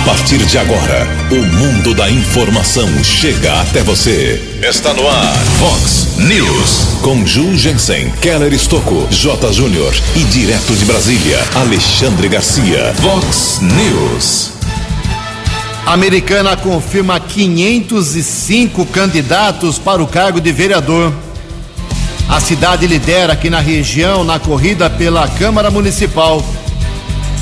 A partir de agora, o mundo da informação chega até você. Está no ar, Fox News. Com Ju Jensen, Keller Estocco, J. Júnior e direto de Brasília, Alexandre Garcia. Fox News. A americana confirma 505 candidatos para o cargo de vereador. A cidade lidera aqui na região na corrida pela Câmara Municipal.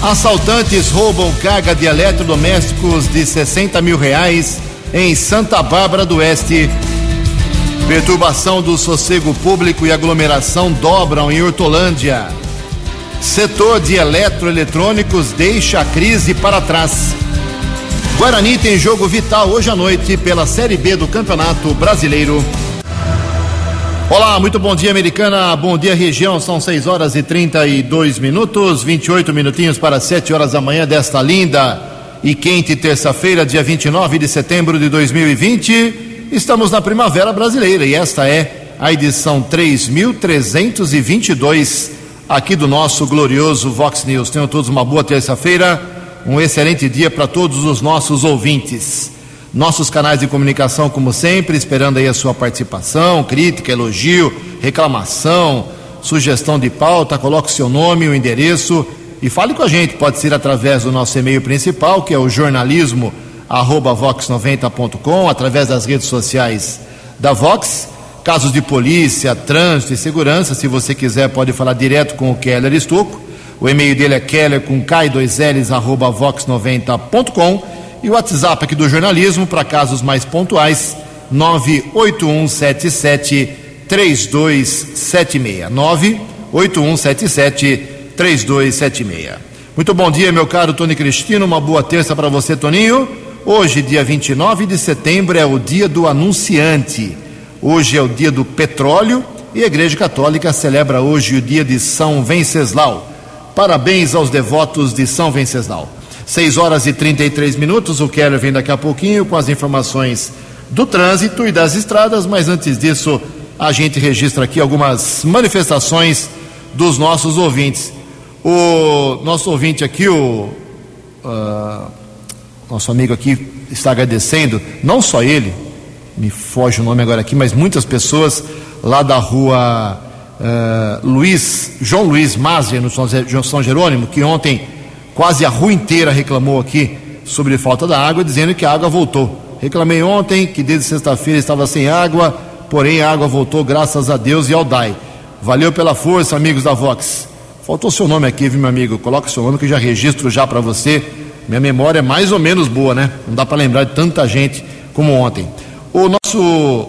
Assaltantes roubam carga de eletrodomésticos de 60 mil reais em Santa Bárbara do Oeste. Perturbação do sossego público e aglomeração dobram em Hortolândia. Setor de eletroeletrônicos deixa a crise para trás. Guarani tem jogo vital hoje à noite pela Série B do Campeonato Brasileiro. Olá, muito bom dia, americana. Bom dia, região. São 6 horas e 32 minutos, 28 minutinhos para 7 horas da manhã desta linda e quente terça-feira, dia 29 de setembro de 2020. Estamos na primavera brasileira e esta é a edição 3322 aqui do nosso glorioso Vox News. Tenham todos uma boa terça-feira, um excelente dia para todos os nossos ouvintes. Nossos canais de comunicação, como sempre, esperando aí a sua participação, crítica, elogio, reclamação, sugestão de pauta, coloque seu nome, o endereço e fale com a gente. Pode ser através do nosso e-mail principal, que é o jornalismo vox90.com, através das redes sociais da Vox. Casos de polícia, trânsito e segurança, se você quiser, pode falar direto com o Keller Estuco. O e-mail dele é keller com k2ls arroba vox90.com e o WhatsApp aqui do jornalismo para casos mais pontuais 98177 3276 98177 3276 Muito bom dia, meu caro Tony Cristino. Uma boa terça para você, Toninho. Hoje, dia 29 de setembro, é o dia do anunciante. Hoje é o dia do petróleo e a Igreja Católica celebra hoje o dia de São Venceslau. Parabéns aos devotos de São Venceslau. 6 horas e 33 minutos. O Keller vem daqui a pouquinho com as informações do trânsito e das estradas, mas antes disso, a gente registra aqui algumas manifestações dos nossos ouvintes. O nosso ouvinte aqui, o uh, nosso amigo aqui, está agradecendo, não só ele, me foge o nome agora aqui, mas muitas pessoas lá da rua uh, Luiz, João Luiz Mazia, no São Jerônimo, que ontem Quase a rua inteira reclamou aqui sobre falta da água, dizendo que a água voltou. Reclamei ontem que desde sexta-feira estava sem água, porém a água voltou graças a Deus e ao DAI. Valeu pela força, amigos da Vox. Faltou seu nome aqui, viu, meu amigo? Coloca seu nome que eu já registro já para você. Minha memória é mais ou menos boa, né? Não dá para lembrar de tanta gente como ontem. O nosso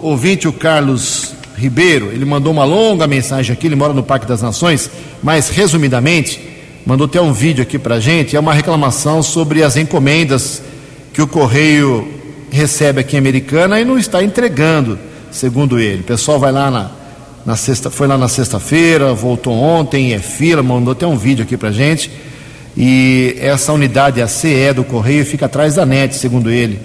ouvinte, o Carlos Ribeiro, ele mandou uma longa mensagem aqui, ele mora no Parque das Nações, mas resumidamente, mandou até um vídeo aqui para gente, é uma reclamação sobre as encomendas que o Correio recebe aqui em Americana e não está entregando, segundo ele. O pessoal vai lá na, na sexta, foi lá na sexta-feira, voltou ontem, é fila, mandou até um vídeo aqui para gente. E essa unidade, a CE do Correio, fica atrás da NET, segundo ele.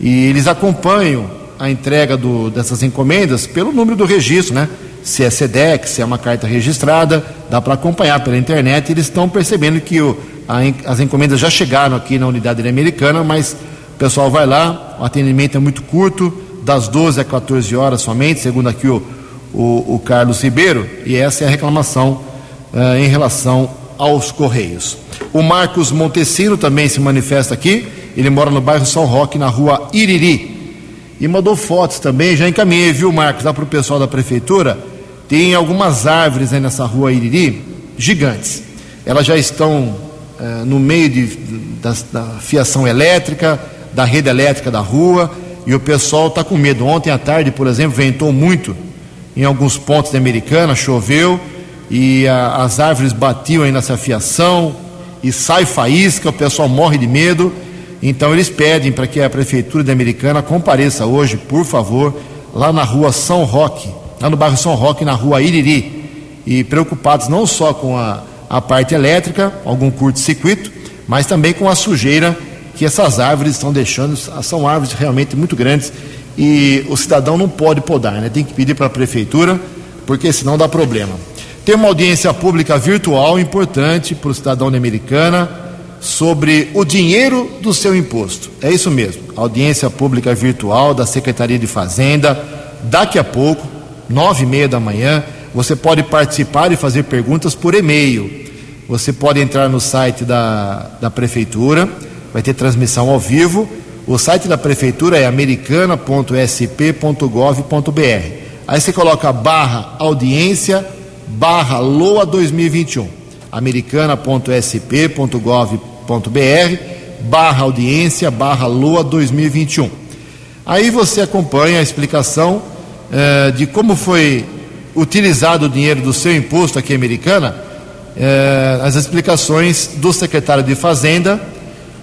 E eles acompanham a entrega do, dessas encomendas pelo número do registro, né? se é SEDEX, se é uma carta registrada, dá para acompanhar pela internet. Eles estão percebendo que o, a, as encomendas já chegaram aqui na unidade americana, mas o pessoal vai lá, o atendimento é muito curto, das 12 às 14 horas somente, segundo aqui o, o, o Carlos Ribeiro, e essa é a reclamação uh, em relação aos Correios. O Marcos Montesino também se manifesta aqui, ele mora no bairro São Roque, na rua Iriri. E mandou fotos também, já encaminhei, viu, Marcos, lá para o pessoal da prefeitura tem algumas árvores aí nessa rua Iriri, gigantes. Elas já estão é, no meio de, da, da fiação elétrica, da rede elétrica da rua, e o pessoal está com medo. Ontem à tarde, por exemplo, ventou muito em alguns pontos da Americana, choveu, e a, as árvores batiam aí nessa fiação, e sai faísca, o pessoal morre de medo. Então eles pedem para que a Prefeitura da Americana compareça hoje, por favor, lá na rua São Roque, lá no bairro São Roque, na rua Iriri, e preocupados não só com a, a parte elétrica, algum curto-circuito, mas também com a sujeira que essas árvores estão deixando. São árvores realmente muito grandes e o cidadão não pode podar, né? tem que pedir para a prefeitura, porque senão dá problema. Tem uma audiência pública virtual importante para o cidadão da Americana, sobre o dinheiro do seu imposto. É isso mesmo, audiência pública virtual da Secretaria de Fazenda, daqui a pouco, nove e meia da manhã, você pode participar e fazer perguntas por e-mail. Você pode entrar no site da, da Prefeitura, vai ter transmissão ao vivo. O site da Prefeitura é americana.sp.gov.br. Aí você coloca barra audiência, barra LOA 2021. americana.sp.gov.br, barra audiência, barra LOA 2021. Aí você acompanha a explicação eh, de como foi utilizado o dinheiro do seu imposto aqui americana, eh, as explicações do secretário de Fazenda,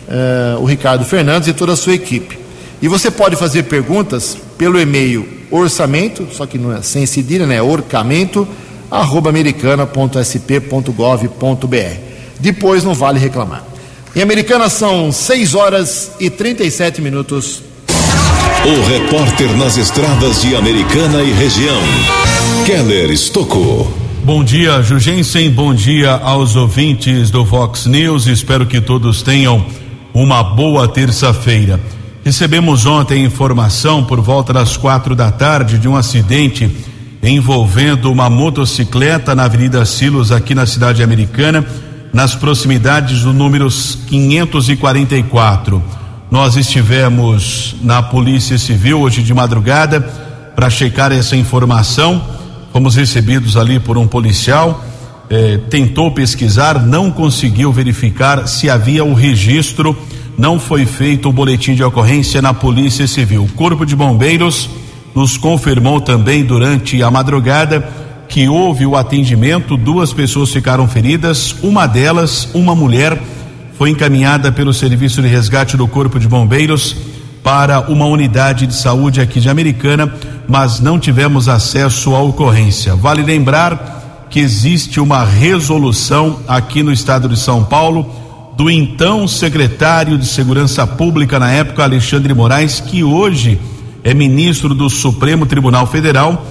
eh, o Ricardo Fernandes e toda a sua equipe. E você pode fazer perguntas pelo e-mail orçamento, só que não é sem cedilha, né? Orçamento, arroba americana.sp.gov.br. Depois não vale reclamar. Em Americana são 6 horas e 37 minutos. O repórter nas estradas de Americana e região, Keller Estocou. Bom dia, Jugensen. Bom dia aos ouvintes do Vox News. Espero que todos tenham uma boa terça-feira. Recebemos ontem informação por volta das quatro da tarde de um acidente envolvendo uma motocicleta na Avenida Silos, aqui na cidade americana, nas proximidades do número 544. Nós estivemos na Polícia Civil hoje de madrugada para checar essa informação. Fomos recebidos ali por um policial. Eh, tentou pesquisar, não conseguiu verificar se havia o registro. Não foi feito o boletim de ocorrência na Polícia Civil. O Corpo de Bombeiros nos confirmou também durante a madrugada que houve o atendimento. Duas pessoas ficaram feridas. Uma delas, uma mulher foi encaminhada pelo Serviço de Resgate do Corpo de Bombeiros para uma unidade de saúde aqui de Americana, mas não tivemos acesso à ocorrência. Vale lembrar que existe uma resolução aqui no estado de São Paulo do então secretário de Segurança Pública na época, Alexandre Moraes, que hoje é ministro do Supremo Tribunal Federal,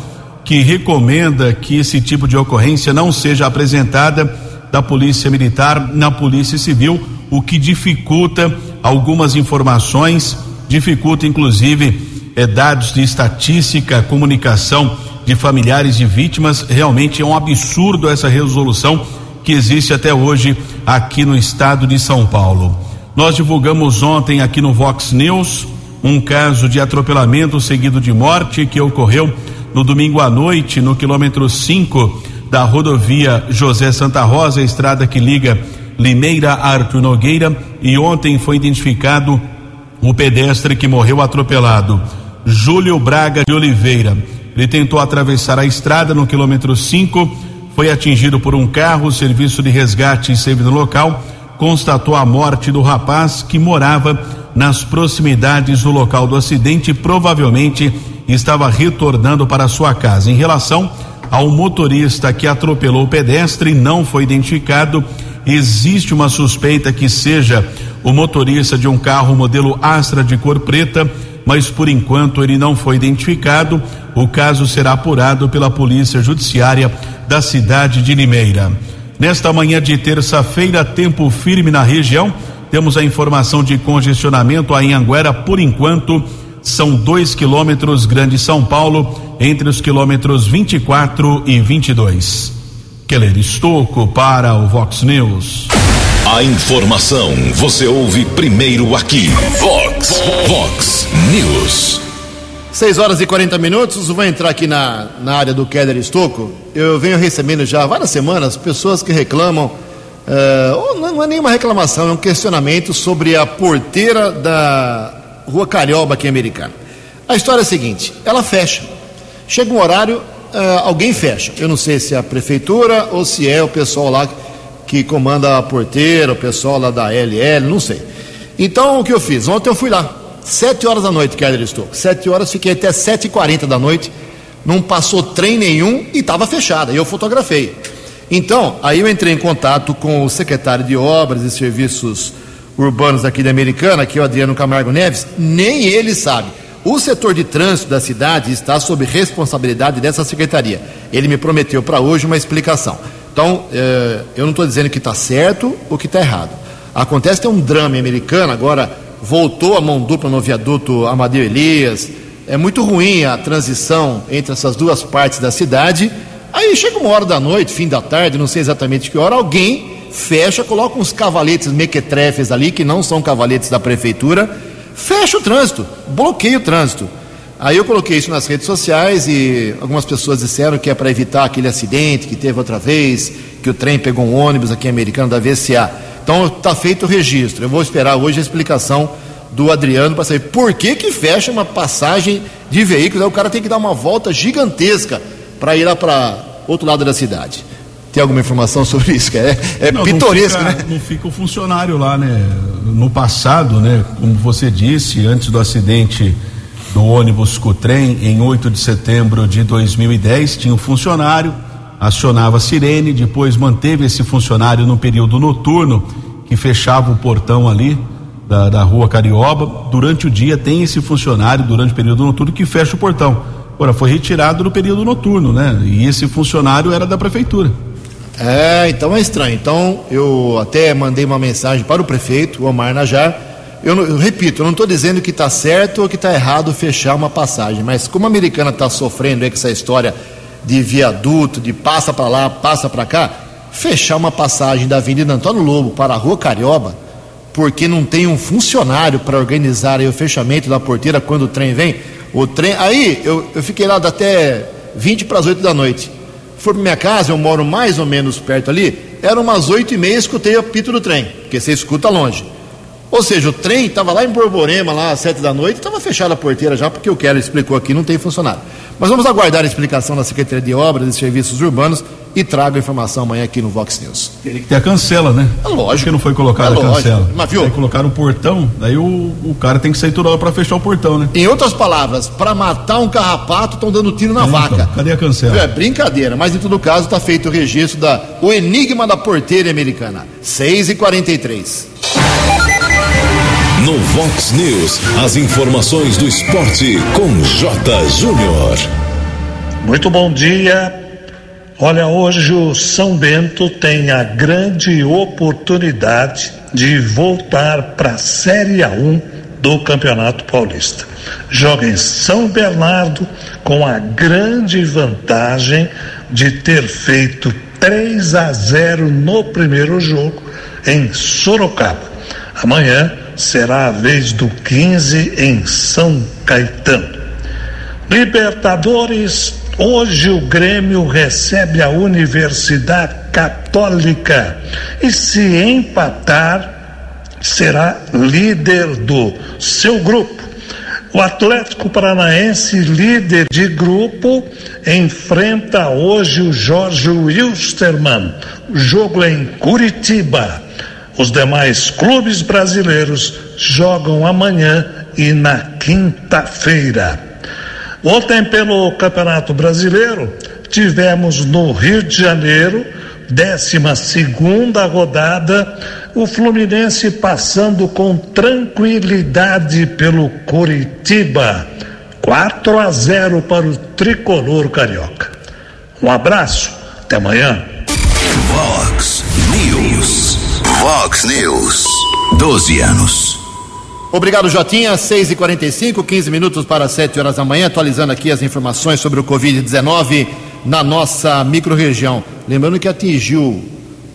que recomenda que esse tipo de ocorrência não seja apresentada da Polícia Militar na Polícia Civil o que dificulta algumas informações, dificulta inclusive é, dados de estatística, comunicação de familiares de vítimas. Realmente é um absurdo essa resolução que existe até hoje aqui no estado de São Paulo. Nós divulgamos ontem aqui no Vox News um caso de atropelamento seguido de morte que ocorreu no domingo à noite no quilômetro 5 da rodovia José Santa Rosa, estrada que liga Limeira Arthur Nogueira e ontem foi identificado o pedestre que morreu atropelado, Júlio Braga de Oliveira. Ele tentou atravessar a estrada no quilômetro 5, foi atingido por um carro, o serviço de resgate esteve no local, constatou a morte do rapaz que morava nas proximidades do local do acidente e provavelmente estava retornando para sua casa. Em relação ao motorista que atropelou o pedestre, não foi identificado existe uma suspeita que seja o motorista de um carro modelo Astra de cor preta, mas por enquanto ele não foi identificado. O caso será apurado pela Polícia Judiciária da cidade de Limeira. Nesta manhã de terça-feira, tempo firme na região. Temos a informação de congestionamento em Anguera, por enquanto, são dois quilômetros Grande São Paulo, entre os quilômetros 24 e 22. Keller Estocco para o Vox News. A informação você ouve primeiro aqui. Vox, Vox News. 6 horas e 40 minutos, vou entrar aqui na, na área do Keller Estocco. Eu venho recebendo já há várias semanas pessoas que reclamam, uh, ou não é nenhuma reclamação, é um questionamento sobre a porteira da Rua Carioba aqui em Americana. A história é a seguinte: ela fecha. Chega um horário, alguém fecha. Eu não sei se é a prefeitura ou se é o pessoal lá que comanda a porteira, o pessoal lá da LL, não sei. Então o que eu fiz? Ontem eu fui lá, sete horas da noite, Keller estou. Sete horas, fiquei até sete e quarenta da noite, não passou trem nenhum e estava fechada. E eu fotografei. Então, aí eu entrei em contato com o secretário de Obras e Serviços Urbanos aqui da Americana, que é o Adriano Camargo Neves, nem ele sabe. O setor de trânsito da cidade está sob responsabilidade dessa secretaria. Ele me prometeu para hoje uma explicação. Então, eh, eu não estou dizendo que está certo ou que está errado. Acontece tem um drama em Americana, agora voltou a mão dupla no viaduto Amadeu Elias. É muito ruim a transição entre essas duas partes da cidade. Aí chega uma hora da noite, fim da tarde, não sei exatamente que hora, alguém fecha, coloca uns cavaletes mequetrefes ali, que não são cavaletes da prefeitura, fecha o trânsito, bloqueia o trânsito. Aí eu coloquei isso nas redes sociais e algumas pessoas disseram que é para evitar aquele acidente que teve outra vez, que o trem pegou um ônibus aqui americano da VCA. Então está feito o registro. Eu vou esperar hoje a explicação do Adriano para saber por que, que fecha uma passagem de veículos. Aí o cara tem que dar uma volta gigantesca para ir lá para outro lado da cidade. Tem alguma informação sobre isso? É, é não, pitoresco, não fica, né? Não fica o funcionário lá, né? No passado, né? Como você disse, antes do acidente do ônibus Cutrem, em 8 de setembro de 2010, tinha um funcionário, acionava a sirene, depois manteve esse funcionário no período noturno, que fechava o portão ali da, da rua Carioba. Durante o dia tem esse funcionário, durante o período noturno, que fecha o portão. Agora, foi retirado no período noturno, né? E esse funcionário era da prefeitura. É, então é estranho. Então, eu até mandei uma mensagem para o prefeito, Omar Najar, eu, eu, repito, eu não estou dizendo que está certo ou que está errado fechar uma passagem, mas como a americana está sofrendo com essa história de viaduto, de passa para lá, passa para cá, fechar uma passagem da Avenida Antônio Lobo para a Rua Carioba, porque não tem um funcionário para organizar o fechamento da porteira quando o trem vem, o trem. Aí eu, eu fiquei lá até 20 para as 8 da noite. Fui para minha casa, eu moro mais ou menos perto ali, eram umas 8 e meia, escutei o apito do trem, porque você escuta longe. Ou seja, o trem estava lá em Borborema, lá às sete da noite, estava fechada a porteira já, porque o Keller explicou aqui, não tem funcionário. Mas vamos aguardar a explicação da Secretaria de Obras e Serviços Urbanos e trago a informação amanhã aqui no Vox News. Tem que ter a cancela, né? É lógico. Porque não foi colocada é a cancela. Mas viu? Aí colocaram o portão, daí o, o cara tem que sair toda hora para fechar o portão, né? Em outras palavras, para matar um carrapato, estão dando tiro na é, vaca. Então, cadê a cancela? É brincadeira, mas em todo caso está feito o registro da o enigma da porteira americana. 6 e 43 no Vox News, as informações do esporte com J. Júnior. Muito bom dia. Olha, hoje o São Bento tem a grande oportunidade de voltar para a Série A1 do Campeonato Paulista. Joga em São Bernardo com a grande vantagem de ter feito 3 a 0 no primeiro jogo em Sorocaba. Amanhã será a vez do 15 em São Caetano. Libertadores, hoje o Grêmio recebe a Universidade Católica e se empatar, será líder do seu grupo. O Atlético Paranaense, líder de grupo, enfrenta hoje o Jorge Wilstermann. O jogo é em Curitiba. Os demais clubes brasileiros jogam amanhã e na quinta-feira. Ontem, pelo Campeonato Brasileiro, tivemos no Rio de Janeiro, 12 segunda rodada, o Fluminense passando com tranquilidade pelo Curitiba. 4 a 0 para o tricolor carioca. Um abraço, até amanhã. Vox News. Vox News. 12 anos. Obrigado, Jotinha. 6 e 45 15 minutos para 7 horas da manhã, atualizando aqui as informações sobre o Covid-19 na nossa microrregião. Lembrando que atingiu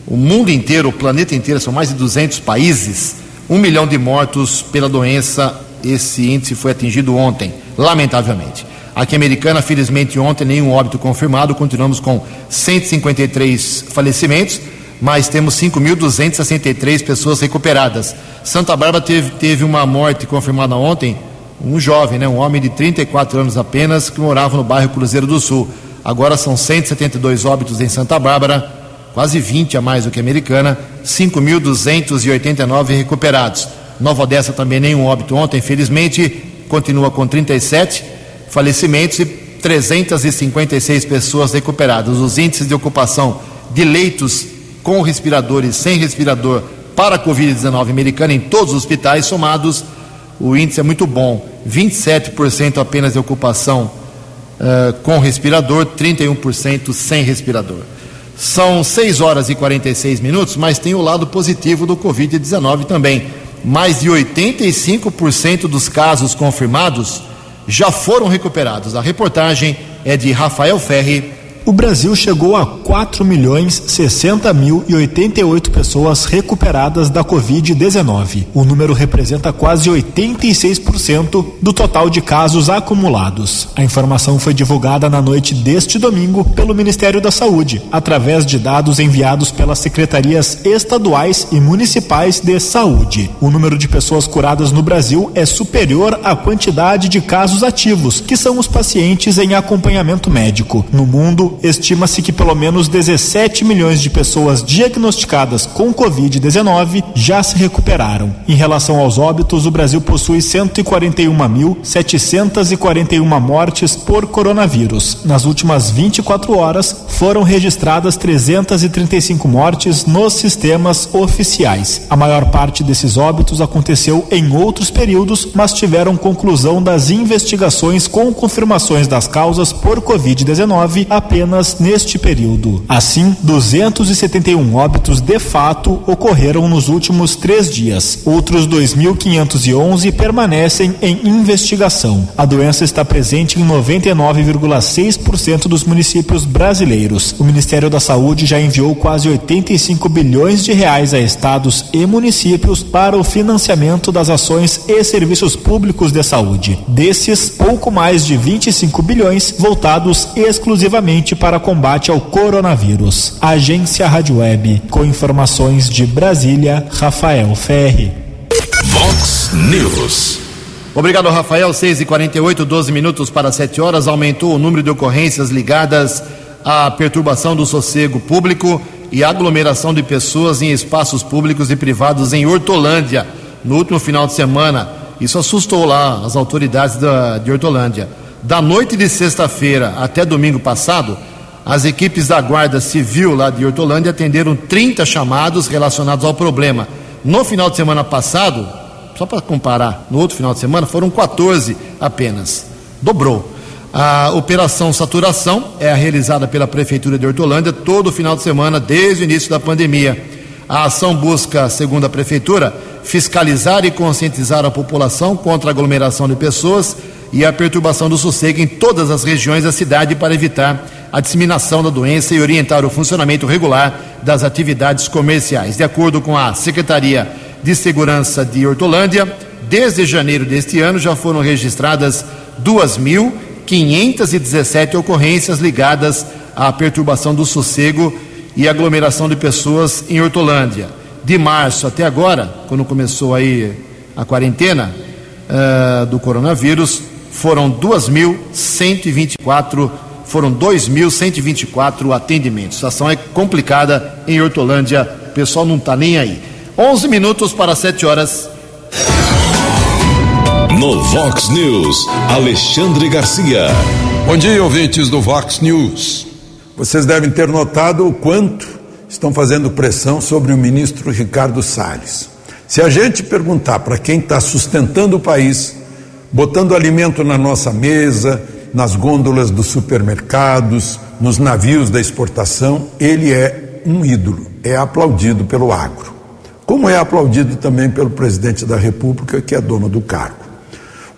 o mundo inteiro, o planeta inteiro, são mais de 200 países, um milhão de mortos pela doença. Esse índice foi atingido ontem, lamentavelmente. Aqui em Americana, felizmente ontem, nenhum óbito confirmado, continuamos com 153 falecimentos mas temos 5.263 pessoas recuperadas. Santa Bárbara teve, teve uma morte confirmada ontem, um jovem, né, um homem de 34 anos apenas, que morava no bairro Cruzeiro do Sul. Agora são 172 óbitos em Santa Bárbara, quase 20 a mais do que a americana, 5.289 recuperados. Nova Odessa também nenhum óbito ontem, infelizmente, continua com 37 falecimentos e 356 pessoas recuperadas. Os índices de ocupação de leitos com respirador e sem respirador para a Covid-19 americana em todos os hospitais somados, o índice é muito bom. 27% apenas de ocupação uh, com respirador, 31% sem respirador. São 6 horas e 46 minutos, mas tem o lado positivo do Covid-19 também. Mais de 85% dos casos confirmados já foram recuperados. A reportagem é de Rafael Ferri o Brasil chegou a 4 milhões 60 mil e 88 pessoas recuperadas da Covid-19. O número representa quase 86% do total de casos acumulados. A informação foi divulgada na noite deste domingo pelo Ministério da Saúde, através de dados enviados pelas secretarias estaduais e municipais de saúde. O número de pessoas curadas no Brasil é superior à quantidade de casos ativos, que são os pacientes em acompanhamento médico. No mundo, estima-se que pelo menos 17 milhões de pessoas diagnosticadas com Covid-19 já se recuperaram. Em relação aos óbitos, o Brasil possui 141.741 mortes por coronavírus. Nas últimas 24 horas, foram registradas 335 mortes nos sistemas oficiais. A maior parte desses óbitos aconteceu em outros períodos, mas tiveram conclusão das investigações com confirmações das causas por Covid-19 apenas apenas neste período. Assim, 271 óbitos de fato ocorreram nos últimos três dias. Outros 2.511 permanecem em investigação. A doença está presente em 99,6% dos municípios brasileiros. O Ministério da Saúde já enviou quase 85 bilhões de reais a estados e municípios para o financiamento das ações e serviços públicos de saúde. Desses, pouco mais de 25 bilhões voltados exclusivamente para combate ao coronavírus. Agência Rádio Web, com informações de Brasília, Rafael Ferri. Vox News. Obrigado, Rafael. 6 e 48 12 minutos para 7 horas. Aumentou o número de ocorrências ligadas à perturbação do sossego público e aglomeração de pessoas em espaços públicos e privados em Hortolândia no último final de semana. Isso assustou lá as autoridades da, de Hortolândia. Da noite de sexta-feira até domingo passado, as equipes da Guarda Civil lá de Hortolândia atenderam 30 chamados relacionados ao problema. No final de semana passado, só para comparar, no outro final de semana foram 14 apenas. Dobrou. A operação saturação é realizada pela Prefeitura de Hortolândia todo final de semana, desde o início da pandemia. A ação busca, segundo a Prefeitura, fiscalizar e conscientizar a população contra a aglomeração de pessoas e a perturbação do sossego em todas as regiões da cidade para evitar a disseminação da doença e orientar o funcionamento regular das atividades comerciais. De acordo com a Secretaria de Segurança de Hortolândia, desde janeiro deste ano já foram registradas 2.517 ocorrências ligadas à perturbação do sossego e aglomeração de pessoas em Hortolândia. De março até agora, quando começou aí a quarentena uh, do coronavírus, foram 2.124 foram 2.124 atendimentos. A situação é complicada em Hortolândia, o pessoal não está nem aí. 11 minutos para 7 horas. No Vox News, Alexandre Garcia. Bom dia, ouvintes do Vox News. Vocês devem ter notado o quanto estão fazendo pressão sobre o ministro Ricardo Salles. Se a gente perguntar para quem está sustentando o país, botando alimento na nossa mesa, nas gôndolas dos supermercados, nos navios da exportação, ele é um ídolo, é aplaudido pelo agro. Como é aplaudido também pelo presidente da República, que é dono do cargo.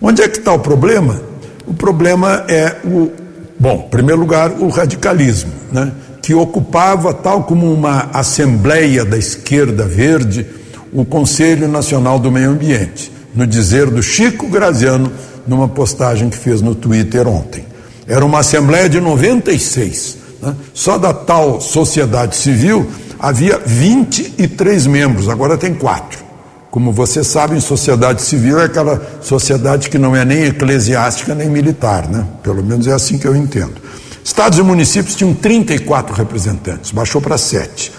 Onde é que está o problema? O problema é o, bom, em primeiro lugar, o radicalismo, né? que ocupava, tal como uma assembleia da esquerda verde, o Conselho Nacional do Meio Ambiente no dizer do Chico Graziano, numa postagem que fez no Twitter ontem. Era uma Assembleia de 96. Né? Só da tal sociedade civil havia 23 membros, agora tem quatro. Como vocês sabem, sociedade civil é aquela sociedade que não é nem eclesiástica nem militar, né? Pelo menos é assim que eu entendo. Estados e municípios tinham 34 representantes, baixou para 7.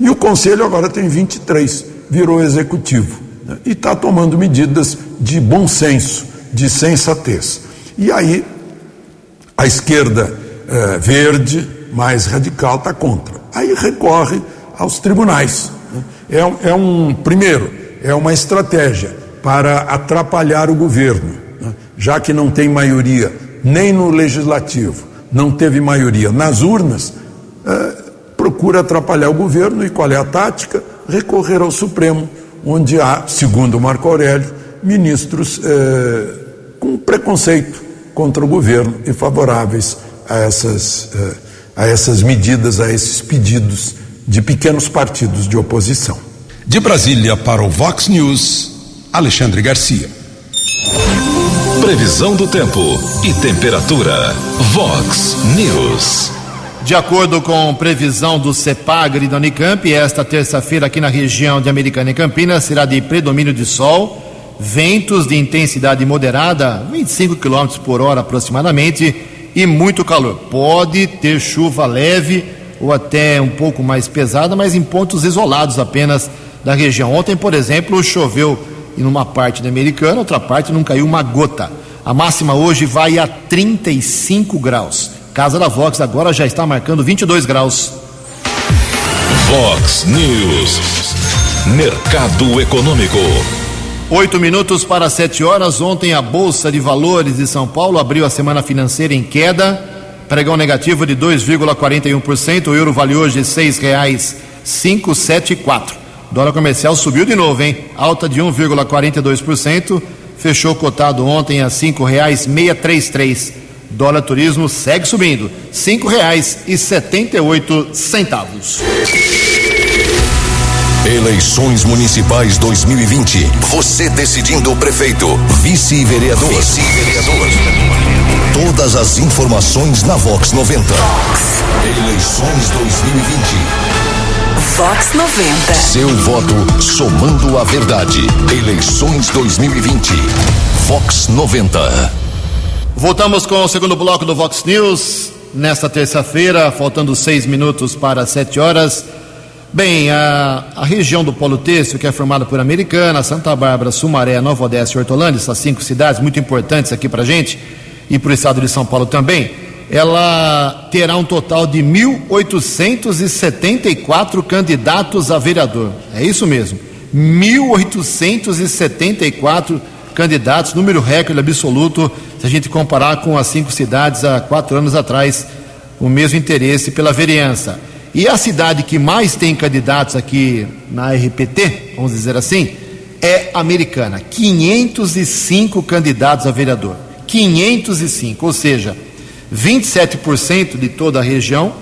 E o conselho agora tem 23, virou executivo né, e está tomando medidas de bom senso, de sensatez. E aí a esquerda eh, verde, mais radical, está contra. Aí recorre aos tribunais. Né. É, é um, primeiro, é uma estratégia para atrapalhar o governo, né, já que não tem maioria nem no legislativo, não teve maioria nas urnas, eh, procura atrapalhar o governo e qual é a tática? Recorrer ao Supremo, onde há, segundo Marco Aurélio, ministros eh, preconceito contra o governo e favoráveis a essas, eh, a essas medidas, a esses pedidos de pequenos partidos de oposição. De Brasília para o Vox News, Alexandre Garcia. Previsão do tempo e temperatura. Vox News. De acordo com previsão do CEPAGRE da Unicamp, esta terça-feira aqui na região de Americana e Campinas será de predomínio de sol, ventos de intensidade moderada, 25 km por hora aproximadamente, e muito calor. Pode ter chuva leve ou até um pouco mais pesada, mas em pontos isolados apenas da região. Ontem, por exemplo, choveu em uma parte da Americana, outra parte não caiu uma gota. A máxima hoje vai a 35 graus. Casa da Vox agora já está marcando 22 graus. Vox News. Mercado Econômico. Oito minutos para sete horas. Ontem a Bolsa de Valores de São Paulo abriu a semana financeira em queda. Pregão negativo de 2,41%. O euro vale hoje seis reais cinco sete quatro. Dólar comercial subiu de novo, hein? Alta de 1,42%. Fechou cotado ontem a cinco reais trinta e três. Dólar turismo segue subindo, cinco reais e setenta e oito centavos. Eleições Municipais 2020. Você decidindo o prefeito, vice-vereador. Vice-vereador. Todas as informações na Vox 90. Eleições 2020. Vox 90. Seu voto somando a verdade. Eleições 2020. Vox 90. Voltamos com o segundo bloco do Vox News. Nesta terça-feira, faltando seis minutos para sete horas. Bem, a, a, região do Polo Têxtil, que é formada por Americana, Santa Bárbara, Sumaré, Nova Odessa e Hortolândia, essas cinco cidades muito importantes aqui para gente, e para o estado de São Paulo também, ela terá um total de 1.874 candidatos a vereador. É isso mesmo, 1.874 candidatos, número recorde absoluto, se a gente comparar com as cinco cidades há quatro anos atrás, o mesmo interesse pela vereança. E a cidade que mais tem candidatos aqui na RPT, vamos dizer assim, é Americana. 505 candidatos a vereador. 505, ou seja, 27% de toda a região.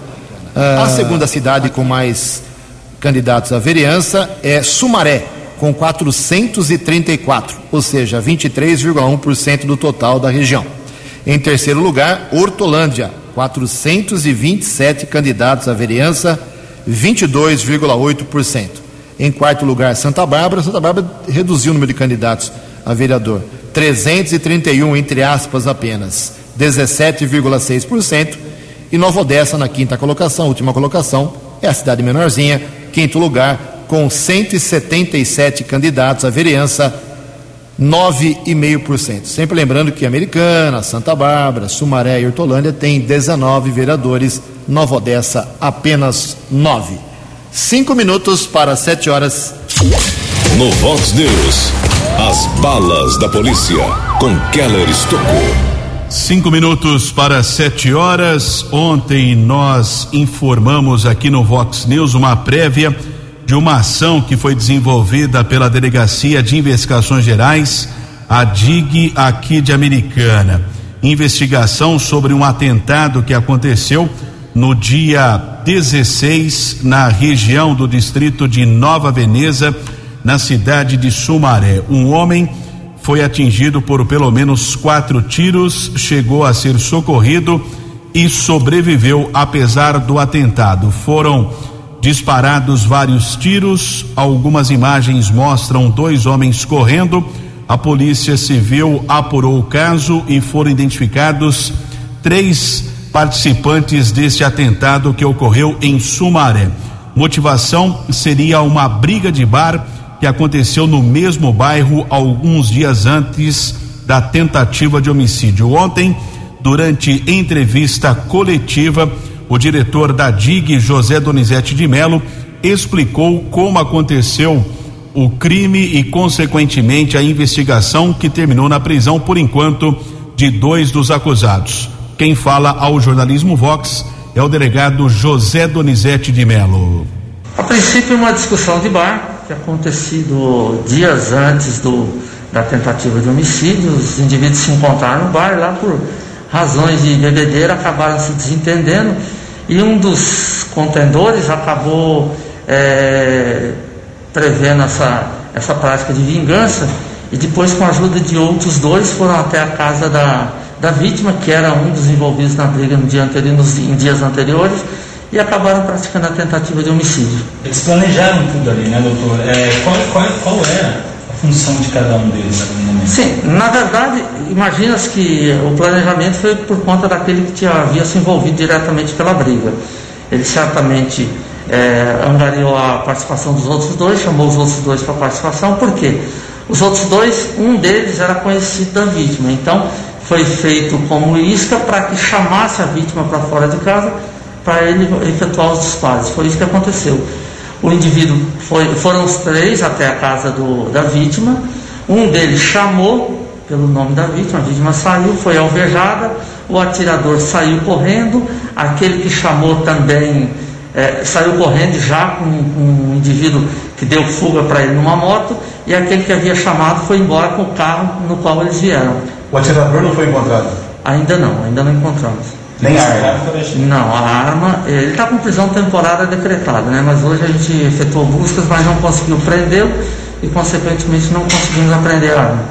Ah. A segunda cidade com mais candidatos a vereança é Sumaré, com 434, ou seja, 23,1% do total da região. Em terceiro lugar, Hortolândia, 427 candidatos à vereança, 22,8%. Em quarto lugar, Santa Bárbara. Santa Bárbara reduziu o número de candidatos a vereador, 331 entre aspas apenas, 17,6%. E Nova Odessa na quinta colocação, última colocação, é a cidade menorzinha, quinto lugar, com 177 candidatos à vereança, 9,5%. Sempre lembrando que Americana, Santa Bárbara, Sumaré e Hortolândia têm 19 vereadores, Nova Odessa apenas 9. Cinco minutos para sete horas. No Vox News, as balas da polícia com Keller Estocou. Cinco minutos para sete horas. Ontem nós informamos aqui no Vox News uma prévia de uma ação que foi desenvolvida pela Delegacia de Investigações Gerais, a DIG aqui de Americana. Investigação sobre um atentado que aconteceu no dia 16 na região do distrito de Nova Veneza, na cidade de Sumaré. Um homem foi atingido por pelo menos quatro tiros, chegou a ser socorrido e sobreviveu apesar do atentado. Foram disparados vários tiros. Algumas imagens mostram dois homens correndo. A Polícia Civil apurou o caso e foram identificados três participantes desse atentado que ocorreu em Sumaré. Motivação seria uma briga de bar que aconteceu no mesmo bairro alguns dias antes da tentativa de homicídio. Ontem, durante entrevista coletiva, o diretor da DIG, José Donizete de Melo, explicou como aconteceu o crime e, consequentemente, a investigação que terminou na prisão, por enquanto, de dois dos acusados. Quem fala ao jornalismo Vox é o delegado José Donizete de Melo. A princípio, uma discussão de bar que acontecido dias antes do, da tentativa de homicídio. Os indivíduos se encontraram no bar lá por razões de bebedeira, acabaram se desentendendo e um dos contendores acabou é, prevendo essa, essa prática de vingança e depois, com a ajuda de outros dois, foram até a casa da, da vítima, que era um dos envolvidos na briga no dia anterior, nos, em dias anteriores, e acabaram praticando a tentativa de homicídio. Eles planejaram tudo ali, né, doutor? É, qual, qual, qual era função de cada um deles naquele momento? Sim, na verdade, imagina-se que o planejamento foi por conta daquele que tinha, havia se envolvido diretamente pela briga. Ele certamente é, angariou a participação dos outros dois, chamou os outros dois para participação, por quê? Os outros dois, um deles era conhecido da vítima, então foi feito como isca para que chamasse a vítima para fora de casa para ele efetuar os disparos. Foi isso que aconteceu. O indivíduo foi, foram os três até a casa do, da vítima. Um deles chamou pelo nome da vítima, a vítima saiu, foi alvejada, o atirador saiu correndo, aquele que chamou também é, saiu correndo já com, com um indivíduo que deu fuga para ele numa moto, e aquele que havia chamado foi embora com o carro no qual eles vieram. O atirador não foi encontrado? Ainda não, ainda não encontramos. Nem a arma? Não, a arma, ele está com prisão temporária decretada, né? mas hoje a gente efetuou buscas, mas não conseguiu prendê-lo e, consequentemente, não conseguimos apreender a arma.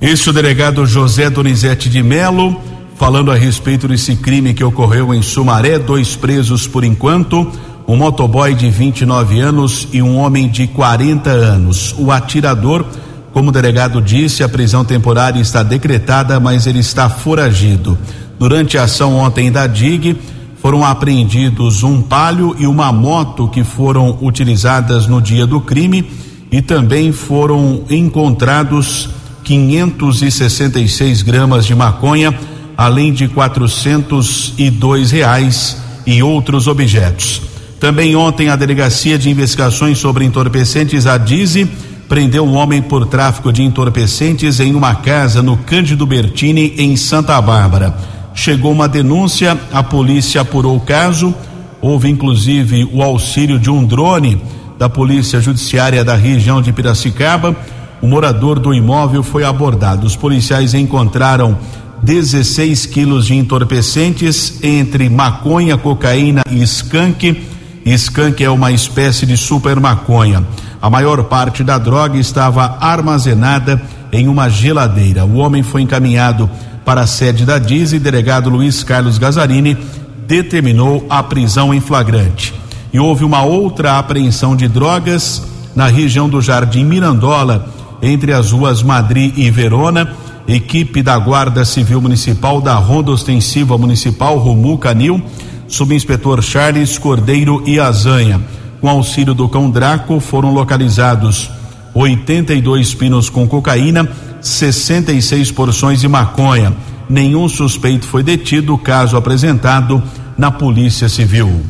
Este é o delegado José Donizete de Melo, falando a respeito desse crime que ocorreu em Sumaré, dois presos por enquanto, um motoboy de 29 anos e um homem de 40 anos. O atirador, como o delegado disse, a prisão temporária está decretada, mas ele está foragido. Durante a ação ontem da DIG, foram apreendidos um palio e uma moto que foram utilizadas no dia do crime e também foram encontrados 566 gramas de maconha, além de 402 reais e outros objetos. Também ontem a Delegacia de Investigações sobre Entorpecentes, a DIZI, prendeu um homem por tráfico de entorpecentes em uma casa no Cândido Bertini, em Santa Bárbara. Chegou uma denúncia, a polícia apurou o caso, houve inclusive o auxílio de um drone da Polícia Judiciária da região de Piracicaba. O morador do imóvel foi abordado. Os policiais encontraram 16 quilos de entorpecentes entre maconha, cocaína e skunk. Skunk é uma espécie de super maconha. A maior parte da droga estava armazenada em uma geladeira. O homem foi encaminhado para a sede da DIS e delegado Luiz Carlos Gazarini determinou a prisão em flagrante. E houve uma outra apreensão de drogas na região do Jardim Mirandola, entre as ruas Madri e Verona. Equipe da Guarda Civil Municipal da Ronda Ostensiva Municipal Romu Canil, subinspetor Charles Cordeiro e Azanha. Com auxílio do cão Draco, foram localizados 82 pinos com cocaína, 66 porções de maconha. Nenhum suspeito foi detido, caso apresentado na Polícia Civil.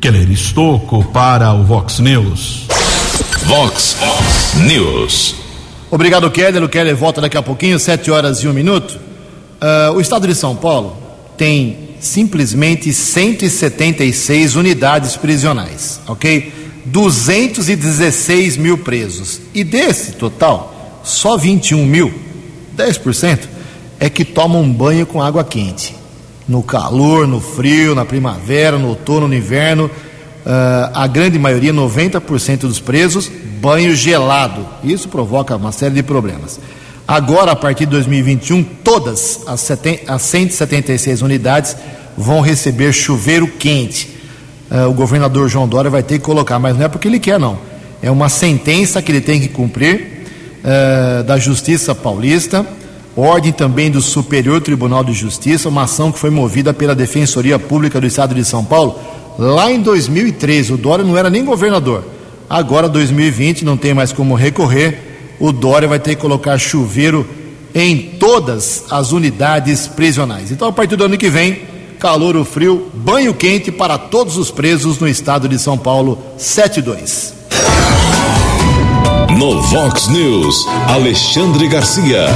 Keller Estocco para o Vox News. Vox News. Obrigado, Keller. O Keller volta daqui a pouquinho, 7 horas e um minuto. Uh, o estado de São Paulo tem simplesmente 176 unidades prisionais, ok? 216 mil presos. E desse total, só 21 mil, 10%, é que tomam banho com água quente. No calor, no frio, na primavera, no outono, no inverno. Uh, a grande maioria, 90% dos presos, banho gelado. Isso provoca uma série de problemas. Agora, a partir de 2021, todas as, seten, as 176 unidades vão receber chuveiro quente. Uh, o governador João Dória vai ter que colocar, mas não é porque ele quer, não. É uma sentença que ele tem que cumprir uh, da Justiça Paulista, ordem também do Superior Tribunal de Justiça, uma ação que foi movida pela Defensoria Pública do Estado de São Paulo lá em 2013. O Dória não era nem governador. Agora, 2020, não tem mais como recorrer o Dória vai ter que colocar chuveiro em todas as unidades prisionais. Então, a partir do ano que vem, calor ou frio, banho quente para todos os presos no estado de São Paulo, 72. No Vox News, Alexandre Garcia.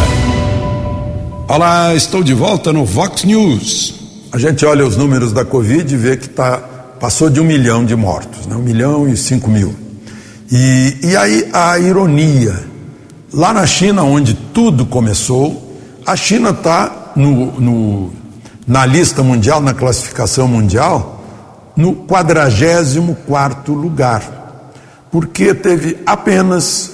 Olá, estou de volta no Vox News. a gente olha os números da Covid e vê que tá, passou de um milhão de mortos, né? um milhão e cinco mil. E, e aí a ironia, lá na China, onde tudo começou, a China está no, no, na lista mundial, na classificação mundial, no 44 lugar, porque teve apenas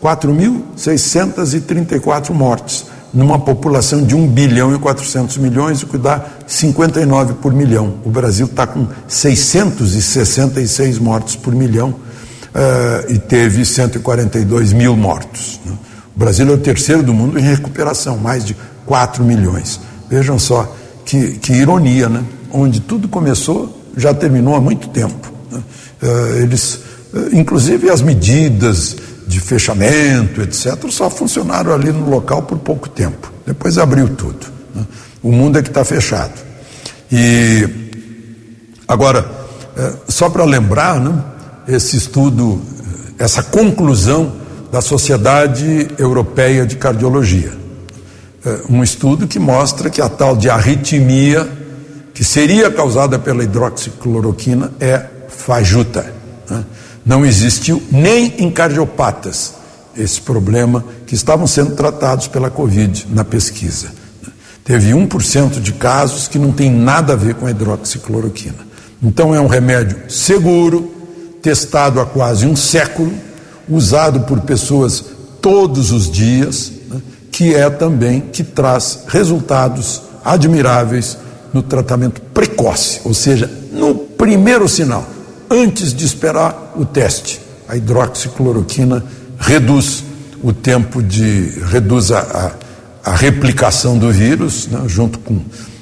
4.634 mortes numa população de 1 bilhão e 400 milhões, o que dá 59 por milhão. O Brasil está com 666 mortos por milhão uh, e teve 142 mil mortos. Né? O Brasil é o terceiro do mundo em recuperação, mais de 4 milhões. Vejam só que, que ironia, né? Onde tudo começou, já terminou há muito tempo. Né? Uh, eles, uh, inclusive as medidas de fechamento, etc., só funcionaram ali no local por pouco tempo. Depois abriu tudo. Né? O mundo é que está fechado. E agora, é, só para lembrar, né, esse estudo, essa conclusão da Sociedade Europeia de Cardiologia. É, um estudo que mostra que a tal de arritmia, que seria causada pela hidroxicloroquina, é fajuta. Né? não existiu nem em cardiopatas esse problema que estavam sendo tratados pela Covid na pesquisa. Teve 1% de casos que não tem nada a ver com a hidroxicloroquina. Então é um remédio seguro, testado há quase um século, usado por pessoas todos os dias, né, que é também que traz resultados admiráveis no tratamento precoce, ou seja, no primeiro sinal antes de esperar o teste. A hidroxicloroquina reduz o tempo de. reduz a, a, a replicação do vírus, né, junto com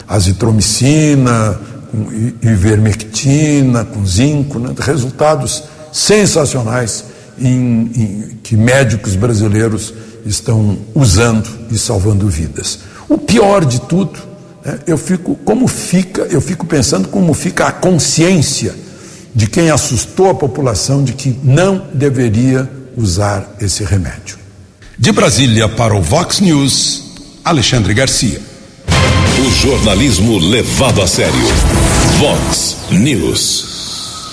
azitromicina, com ivermectina, com zinco, né, resultados sensacionais em, em, que médicos brasileiros estão usando e salvando vidas. O pior de tudo, né, eu fico como fica, eu fico pensando como fica a consciência de quem assustou a população de que não deveria usar esse remédio. De Brasília para o Vox News, Alexandre Garcia. O jornalismo levado a sério. Vox News.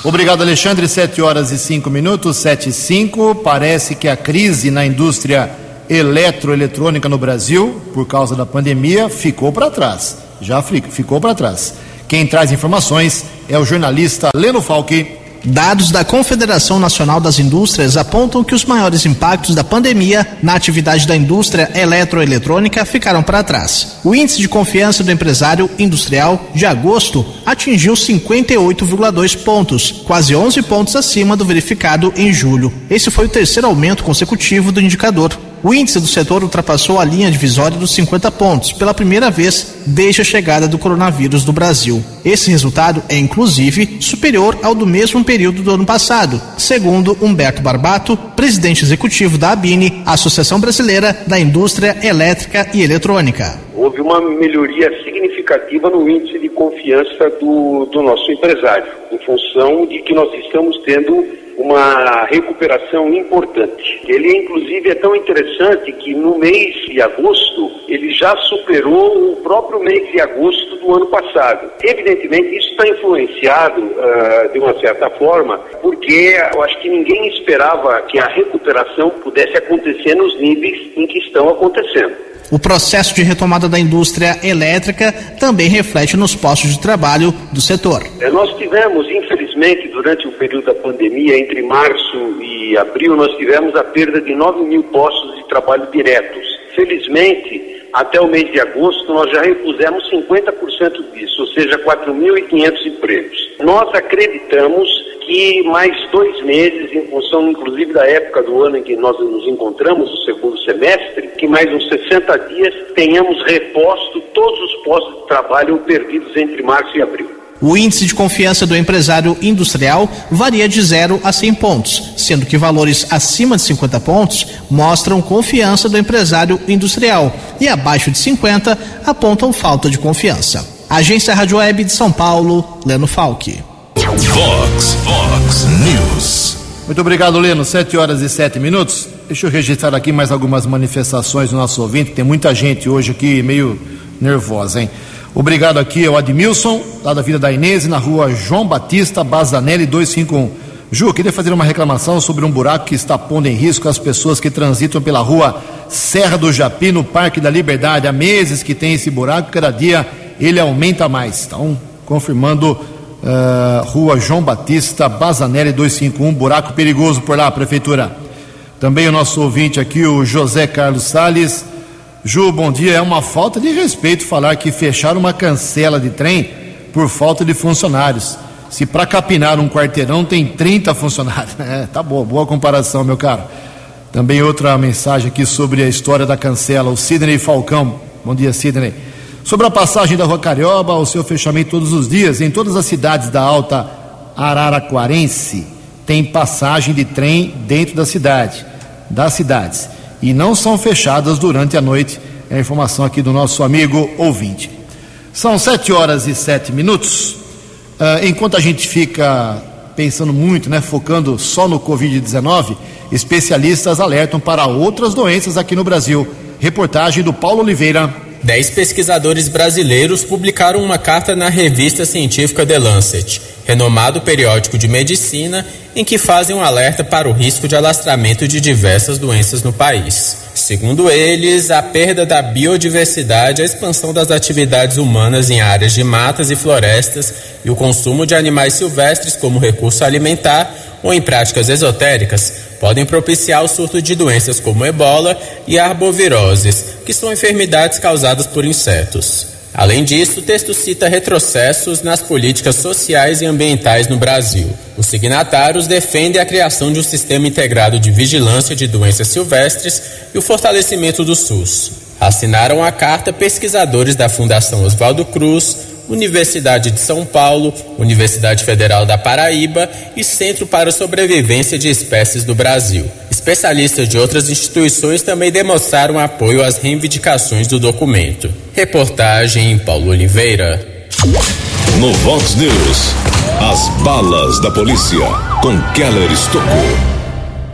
Obrigado, Alexandre. Sete horas e cinco minutos, sete e cinco. Parece que a crise na indústria eletroeletrônica no Brasil, por causa da pandemia, ficou para trás. Já ficou para trás. Quem traz informações é o jornalista Leno Falque. Dados da Confederação Nacional das Indústrias apontam que os maiores impactos da pandemia na atividade da indústria eletroeletrônica ficaram para trás. O índice de confiança do empresário industrial de agosto atingiu 58,2 pontos, quase 11 pontos acima do verificado em julho. Esse foi o terceiro aumento consecutivo do indicador. O índice do setor ultrapassou a linha divisória dos 50 pontos pela primeira vez desde a chegada do coronavírus no Brasil. Esse resultado é, inclusive, superior ao do mesmo período do ano passado, segundo Humberto Barbato, presidente executivo da ABINE, Associação Brasileira da Indústria Elétrica e Eletrônica. Houve uma melhoria significativa no índice de confiança do, do nosso empresário, em função de que nós estamos tendo uma recuperação importante. Ele, inclusive, é tão interessante que no mês de agosto ele já superou o próprio mês de agosto do ano passado. Evidentemente, isso está influenciado uh, de uma certa forma, porque eu acho que ninguém esperava que a recuperação pudesse acontecer nos níveis em que estão acontecendo. O processo de retomada da indústria elétrica também reflete nos postos de trabalho do setor. É, nós tivemos, infelizmente, durante o período da pandemia, entre março e abril, nós tivemos a perda de 9 mil postos de trabalho diretos. Felizmente, até o mês de agosto, nós já repusemos 50% disso, ou seja, 4.500 empregos. Nós acreditamos que mais dois meses, em função inclusive da época do ano em que nós nos encontramos, o segundo semestre, que mais uns 60 dias tenhamos reposto todos os postos de trabalho perdidos entre março e abril. O índice de confiança do empresário industrial varia de 0 a 100 pontos, sendo que valores acima de 50 pontos mostram confiança do empresário industrial e abaixo de 50 apontam falta de confiança. Agência Rádio Web de São Paulo, Leno Falque. Vox, Vox News. Muito obrigado, Leno. Sete horas e sete minutos. Deixa eu registrar aqui mais algumas manifestações do nosso ouvinte. Tem muita gente hoje aqui meio nervosa, hein? Obrigado aqui ao Admilson, lá da Vida da Inês, na rua João Batista, Bazanelli 251. Ju, queria fazer uma reclamação sobre um buraco que está pondo em risco as pessoas que transitam pela rua Serra do Japi, no Parque da Liberdade. Há meses que tem esse buraco, cada dia ele aumenta mais. Então, confirmando, uh, rua João Batista, Bazanelli 251, buraco perigoso por lá, Prefeitura. Também o nosso ouvinte aqui, o José Carlos Sales. Ju, bom dia. É uma falta de respeito falar que fecharam uma cancela de trem por falta de funcionários. Se para capinar um quarteirão tem 30 funcionários. É, tá boa, boa comparação, meu caro. Também outra mensagem aqui sobre a história da cancela. O Sidney Falcão. Bom dia, Sidney. Sobre a passagem da Rua Carioba, o seu fechamento todos os dias, em todas as cidades da Alta Araraquarense, tem passagem de trem dentro da cidade, das cidades. E não são fechadas durante a noite. É a informação aqui do nosso amigo ouvinte. São sete horas e sete minutos. Uh, enquanto a gente fica pensando muito, né, focando só no Covid-19, especialistas alertam para outras doenças aqui no Brasil. Reportagem do Paulo Oliveira. Dez pesquisadores brasileiros publicaram uma carta na revista científica The Lancet, renomado periódico de medicina, em que fazem um alerta para o risco de alastramento de diversas doenças no país. Segundo eles, a perda da biodiversidade, a expansão das atividades humanas em áreas de matas e florestas e o consumo de animais silvestres como recurso alimentar ou em práticas esotéricas podem propiciar o surto de doenças como ebola e arboviroses, que são enfermidades causadas por insetos. Além disso, o texto cita retrocessos nas políticas sociais e ambientais no Brasil. Os signatários defendem a criação de um sistema integrado de vigilância de doenças silvestres e o fortalecimento do SUS. Assinaram a carta pesquisadores da Fundação Oswaldo Cruz, Universidade de São Paulo, Universidade Federal da Paraíba e Centro para a Sobrevivência de Espécies do Brasil. Especialistas de outras instituições também demonstraram apoio às reivindicações do documento. Reportagem Paulo Oliveira. No Vox News, as balas da polícia com Keller Estocou.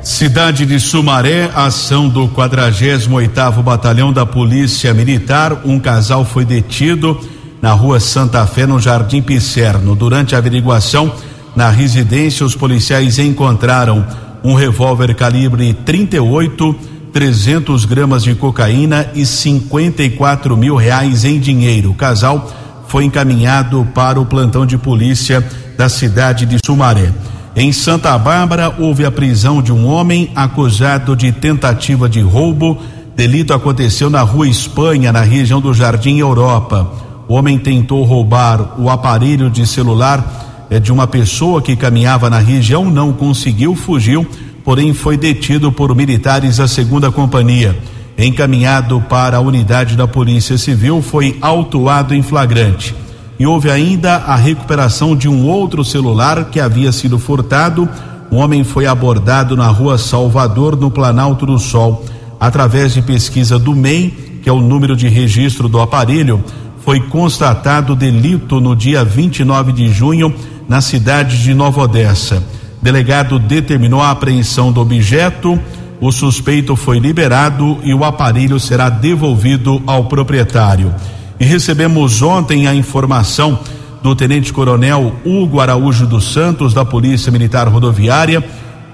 Cidade de Sumaré, ação do 48º Batalhão da Polícia Militar, um casal foi detido na rua Santa Fé, no Jardim Picerno. Durante a averiguação na residência, os policiais encontraram um revólver calibre 38, 300 gramas de cocaína e 54 mil reais em dinheiro. O casal foi encaminhado para o plantão de polícia da cidade de Sumaré. Em Santa Bárbara, houve a prisão de um homem acusado de tentativa de roubo. Delito aconteceu na Rua Espanha, na região do Jardim Europa. O homem tentou roubar o aparelho de celular é, de uma pessoa que caminhava na região, não conseguiu, fugiu, porém foi detido por militares da segunda companhia. Encaminhado para a unidade da Polícia Civil, foi autuado em flagrante. E houve ainda a recuperação de um outro celular que havia sido furtado. Um homem foi abordado na rua Salvador, no Planalto do Sol. Através de pesquisa do MEI, que é o número de registro do aparelho, foi constatado delito no dia 29 de junho na cidade de Nova Odessa. Delegado determinou a apreensão do objeto, o suspeito foi liberado e o aparelho será devolvido ao proprietário. E recebemos ontem a informação do Tenente Coronel Hugo Araújo dos Santos, da Polícia Militar Rodoviária.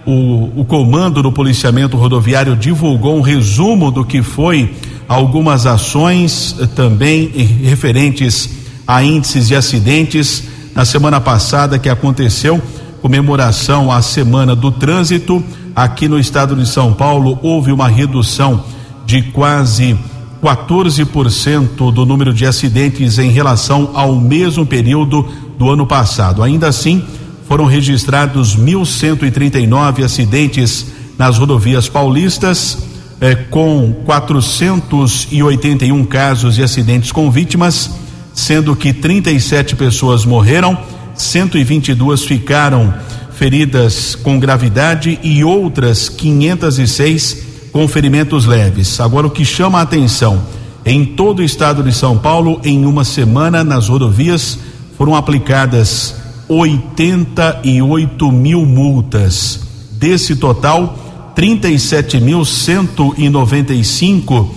O, o comando do policiamento rodoviário divulgou um resumo do que foi algumas ações eh, também referentes a índices de acidentes. Na semana passada que aconteceu, comemoração à Semana do Trânsito, aqui no estado de São Paulo houve uma redução de quase 14% do número de acidentes em relação ao mesmo período do ano passado. Ainda assim, foram registrados 1.139 acidentes nas rodovias paulistas eh, com 481 casos de acidentes com vítimas, sendo que 37 pessoas morreram, 122 ficaram feridas com gravidade e outras 506 com ferimentos leves. Agora, o que chama a atenção: em todo o estado de São Paulo, em uma semana, nas rodovias, foram aplicadas 88 mil multas. Desse total, 37.195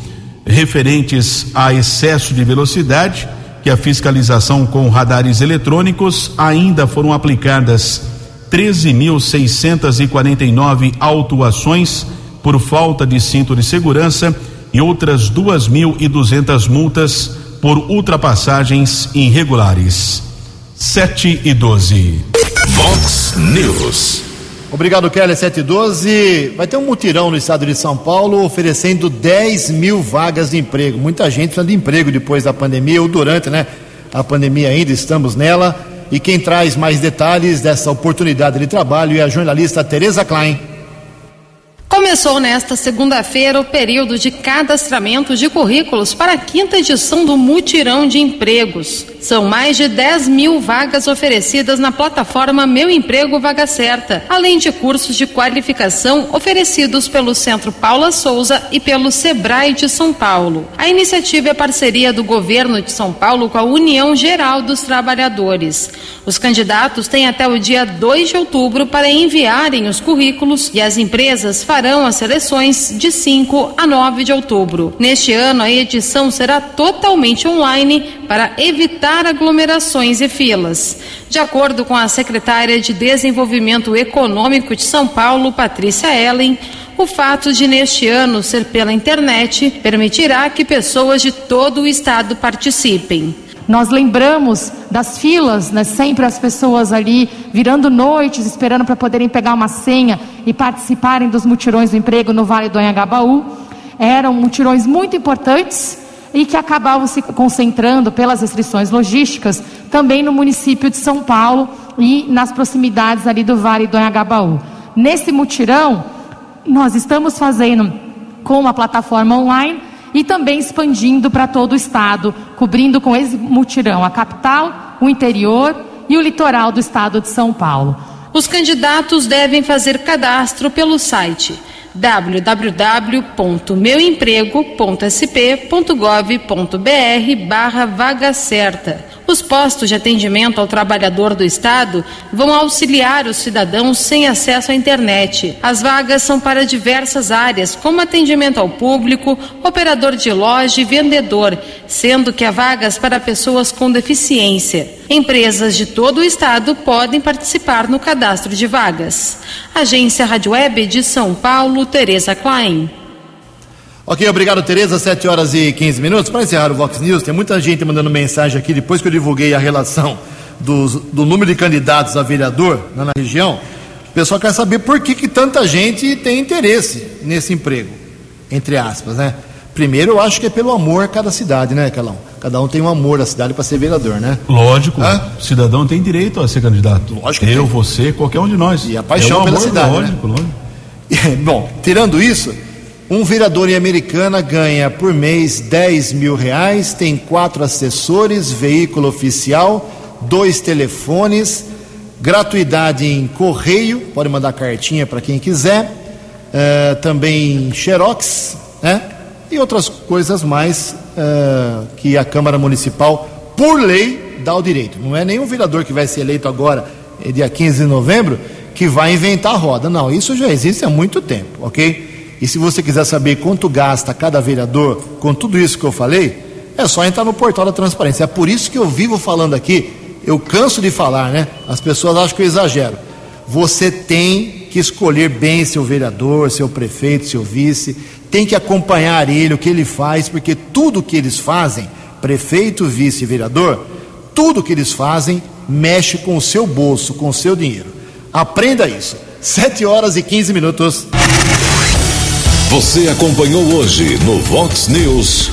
referentes a excesso de velocidade, que a fiscalização com radares eletrônicos ainda foram aplicadas 13.649 autuações por falta de cinto de segurança e outras 2.200 multas por ultrapassagens irregulares. 7 e 12. Vox News. Obrigado, Kelly. 712. Vai ter um mutirão no estado de São Paulo oferecendo 10 mil vagas de emprego. Muita gente precisando de emprego depois da pandemia ou durante, né? A pandemia ainda, estamos nela. E quem traz mais detalhes dessa oportunidade de trabalho é a jornalista Tereza Klein. Começou nesta segunda-feira o período de cadastramento de currículos para a quinta edição do Mutirão de Empregos. São mais de 10 mil vagas oferecidas na plataforma Meu Emprego Vaga Certa, além de cursos de qualificação oferecidos pelo Centro Paula Souza e pelo Sebrae de São Paulo. A iniciativa é parceria do governo de São Paulo com a União Geral dos Trabalhadores. Os candidatos têm até o dia 2 de outubro para enviarem os currículos e as empresas farão as seleções de 5 a 9 de outubro. Neste ano, a edição será totalmente online para evitar aglomerações e filas. De acordo com a secretária de Desenvolvimento Econômico de São Paulo, Patrícia Ellen, o fato de neste ano ser pela internet permitirá que pessoas de todo o estado participem. Nós lembramos das filas, né, sempre as pessoas ali virando noites, esperando para poderem pegar uma senha e participarem dos mutirões do emprego no Vale do Anhangabaú. Eram mutirões muito importantes e que acabavam se concentrando pelas restrições logísticas também no município de São Paulo e nas proximidades ali do Vale do Anhangabaú. Nesse mutirão, nós estamos fazendo com uma plataforma online e também expandindo para todo o estado, cobrindo com esse mutirão a capital, o interior e o litoral do estado de São Paulo. Os candidatos devem fazer cadastro pelo site www.meuemprego.sp.gov.br barra vaga certa. Os postos de atendimento ao trabalhador do Estado vão auxiliar os cidadãos sem acesso à internet. As vagas são para diversas áreas, como atendimento ao público, operador de loja e vendedor, sendo que há vagas para pessoas com deficiência. Empresas de todo o Estado podem participar no cadastro de vagas. Agência Rádio Web de São Paulo, Tereza Klein. Ok, obrigado, Tereza. 7 horas e 15 minutos. Para encerrar o Vox News, tem muita gente mandando mensagem aqui depois que eu divulguei a relação do, do número de candidatos a vereador né, na região. O pessoal quer saber por que, que tanta gente tem interesse nesse emprego, entre aspas, né? Primeiro, eu acho que é pelo amor a cada cidade, né, Calão? Cada um tem um amor à cidade para ser vereador, né? Lógico. Hã? cidadão tem direito a ser candidato. Lógico. Eu, tem. você, qualquer um de nós. E a paixão é pela cidade. Lógico, né? lógico. Bom, tirando isso, um vereador em Americana ganha por mês 10 mil reais, tem quatro assessores, veículo oficial, dois telefones, gratuidade em correio, pode mandar cartinha para quem quiser, uh, também xerox, né? E outras coisas mais uh, que a Câmara Municipal, por lei, dá o direito. Não é nenhum vereador que vai ser eleito agora, eh, dia 15 de novembro, que vai inventar a roda. Não, isso já existe há muito tempo, ok? E se você quiser saber quanto gasta cada vereador com tudo isso que eu falei, é só entrar no portal da transparência. É por isso que eu vivo falando aqui, eu canso de falar, né? As pessoas acham que eu exagero. Você tem que escolher bem seu vereador, seu prefeito, seu vice, tem que acompanhar ele, o que ele faz, porque tudo que eles fazem, prefeito, vice vereador, tudo que eles fazem mexe com o seu bolso, com o seu dinheiro. Aprenda isso. 7 horas e 15 minutos. Você acompanhou hoje no Vox News.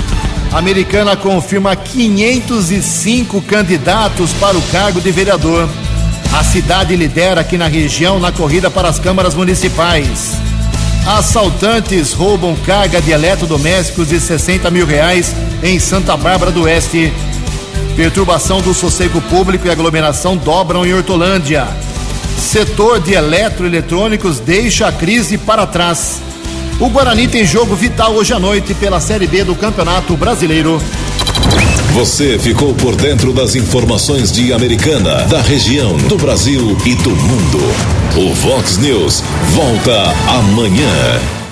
Americana confirma 505 candidatos para o cargo de vereador. A cidade lidera aqui na região na corrida para as câmaras municipais. Assaltantes roubam carga de eletrodomésticos de 60 mil reais em Santa Bárbara do Oeste. Perturbação do sossego público e aglomeração dobram em Hortolândia. Setor de eletroeletrônicos deixa a crise para trás. O Guarani tem jogo vital hoje à noite pela Série B do Campeonato Brasileiro. Você ficou por dentro das informações de Americana, da região, do Brasil e do mundo. O Vox News volta amanhã.